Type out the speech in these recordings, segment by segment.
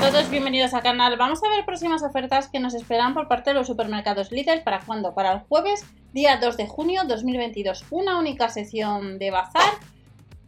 todos, bienvenidos al canal. Vamos a ver próximas ofertas que nos esperan por parte de los supermercados Lidl. ¿Para cuándo? Para el jueves, día 2 de junio 2022. Una única sesión de bazar.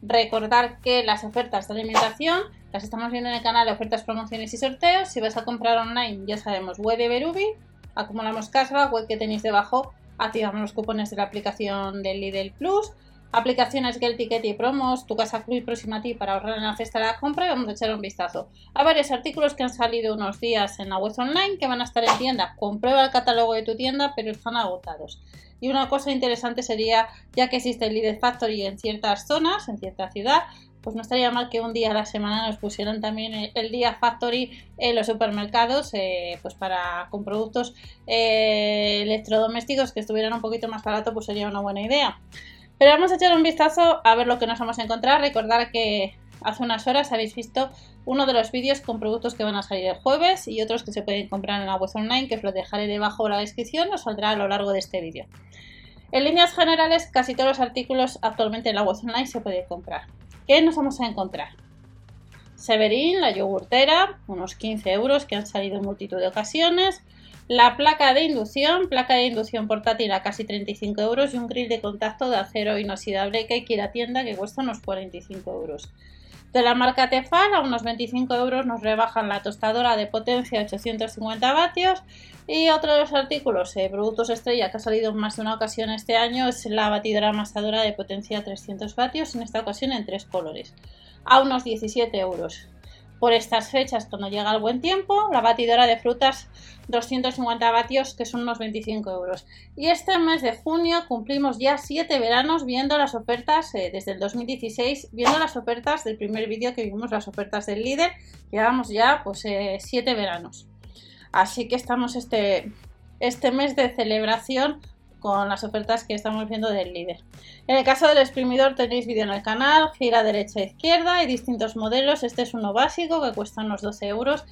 Recordar que las ofertas de alimentación las estamos viendo en el canal ofertas, promociones y sorteos. Si vas a comprar online, ya sabemos, web de Berubi, acumulamos casga, web que tenéis debajo, activamos los cupones de la aplicación del Lidl Plus aplicaciones el ticket y promos, tu casa club próxima a ti para ahorrar en la cesta de la compra y vamos a echar un vistazo a varios artículos que han salido unos días en la web online que van a estar en tienda. Comprueba el catálogo de tu tienda, pero están agotados. Y una cosa interesante sería, ya que existe el Lidl Factory en ciertas zonas, en cierta ciudad, pues no estaría mal que un día a la semana nos pusieran también el, día Factory en los supermercados, eh, pues para con productos eh, electrodomésticos que estuvieran un poquito más barato, pues sería una buena idea. Pero vamos a echar un vistazo a ver lo que nos vamos a encontrar. Recordar que hace unas horas habéis visto uno de los vídeos con productos que van a salir el jueves y otros que se pueden comprar en la web online, que os lo dejaré debajo de la descripción, os saldrá a lo largo de este vídeo. En líneas generales, casi todos los artículos actualmente en la web online se pueden comprar. ¿Qué nos vamos a encontrar? Severin, la yogurtera, unos 15 euros que han salido en multitud de ocasiones. La placa de inducción, placa de inducción portátil a casi 35 euros y un grill de contacto de acero inoxidable que hay que ir a tienda que cuesta unos 45 euros. De la marca Tefal a unos 25 euros nos rebajan la tostadora de potencia 850 vatios y otro de los artículos, eh, productos estrella que ha salido en más de una ocasión este año es la batidora amasadora de potencia 300 vatios, en esta ocasión en tres colores, a unos 17 euros por estas fechas, cuando llega el buen tiempo, la batidora de frutas 250 vatios, que son unos 25 euros. Y este mes de junio cumplimos ya 7 veranos viendo las ofertas, eh, desde el 2016, viendo las ofertas del primer vídeo que vimos, las ofertas del líder, llevamos ya pues 7 eh, veranos. Así que estamos este, este mes de celebración con las ofertas que estamos viendo del líder. En el caso del exprimidor tenéis vídeo en el canal, gira derecha e izquierda, hay distintos modelos, este es uno básico que cuesta unos 12 euros.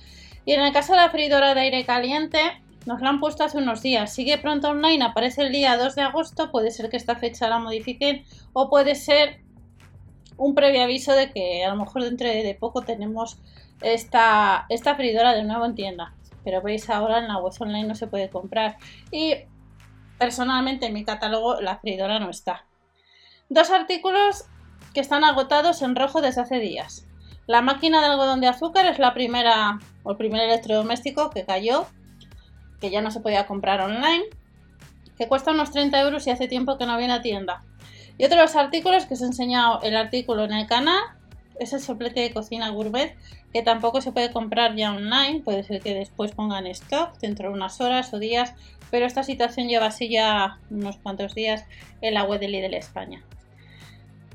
Y en el caso de la freidora de aire caliente, nos la han puesto hace unos días. Sigue pronto online, aparece el día 2 de agosto, puede ser que esta fecha la modifiquen o puede ser un previo aviso de que a lo mejor dentro de poco tenemos esta, esta freidora de nuevo en tienda. Pero veis ahora en la web online no se puede comprar. Y Personalmente en mi catálogo la freidora no está. Dos artículos que están agotados en rojo desde hace días. La máquina de algodón de azúcar es la primera o el primer electrodoméstico que cayó, que ya no se podía comprar online, que cuesta unos 30 euros y hace tiempo que no viene a tienda. Y otro de los artículos que os he enseñado el artículo en el canal es el soplete de cocina gourmet que tampoco se puede comprar ya online, puede ser que después pongan stock dentro de unas horas o días, pero esta situación lleva así ya unos cuantos días en la web de Lidl España.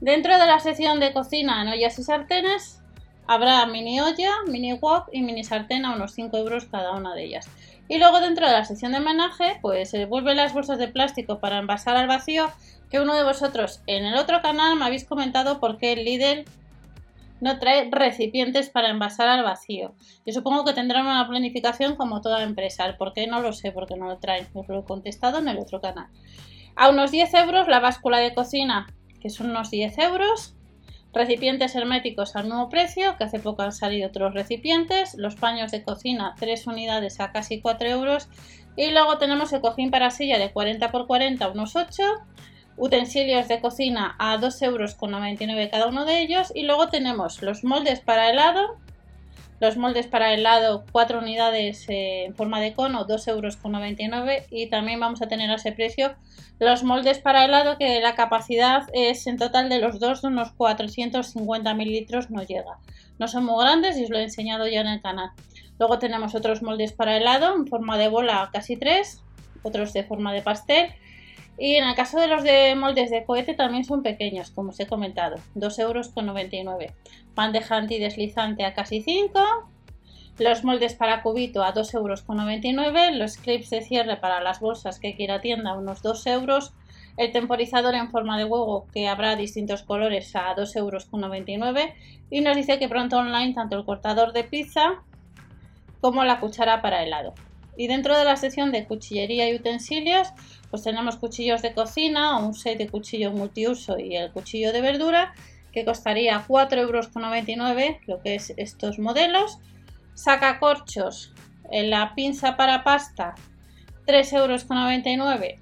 Dentro de la sección de cocina en ollas y sartenes habrá mini olla, mini wok y mini sartén a unos 5 euros cada una de ellas. Y luego dentro de la sección de homenaje, pues se devuelven las bolsas de plástico para envasar al vacío, que uno de vosotros en el otro canal me habéis comentado por qué Lidl no trae recipientes para envasar al vacío. Yo supongo que tendrán una planificación como toda empresa. ¿Por qué? No lo sé, porque no lo traen. Os lo he contestado en el otro canal. A unos 10 euros la báscula de cocina, que son unos 10 euros. Recipientes herméticos al mismo precio, que hace poco han salido otros recipientes. Los paños de cocina, 3 unidades a casi 4 euros. Y luego tenemos el cojín para silla de 40 x 40, unos 8 utensilios de cocina a 2,99 euros cada uno de ellos y luego tenemos los moldes para helado. Los moldes para helado 4 unidades eh, en forma de cono 2,99 euros y también vamos a tener a ese precio los moldes para helado que la capacidad es en total de los dos de unos 450 mililitros no llega. No son muy grandes y os lo he enseñado ya en el canal. Luego tenemos otros moldes para helado en forma de bola casi 3 otros de forma de pastel y en el caso de los de moldes de cohete también son pequeños, como os he comentado, 2,99 euros. Bandeja antideslizante a casi 5. Los moldes para cubito a 2,99 euros. Los clips de cierre para las bolsas que quiera tienda unos 2 euros. El temporizador en forma de huevo que habrá distintos colores a 2,99 euros. Y nos dice que pronto online tanto el cortador de pizza como la cuchara para helado. Y dentro de la sección de cuchillería y utensilios, pues tenemos cuchillos de cocina, un set de cuchillo multiuso y el cuchillo de verdura, que costaría 4,99 euros, lo que es estos modelos. Sacacorchos, en la pinza para pasta, 3,99 euros.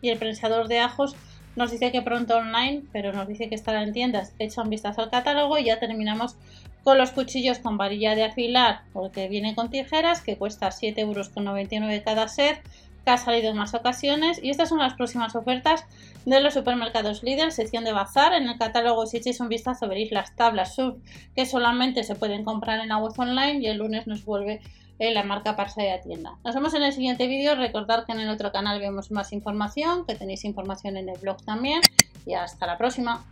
Y el prensador de ajos nos dice que pronto online, pero nos dice que estará en tiendas. Echa un vistazo al catálogo y ya terminamos con los cuchillos con varilla de afilar, porque viene con tijeras, que cuesta 7,99 euros cada set, que ha salido en más ocasiones. Y estas son las próximas ofertas de los supermercados Lidl, sección de bazar. En el catálogo, si echáis un vistazo, veréis las tablas sub que solamente se pueden comprar en la web online y el lunes nos vuelve en la marca Parsa de la tienda. Nos vemos en el siguiente vídeo. Recordad que en el otro canal vemos más información, que tenéis información en el blog también. Y hasta la próxima.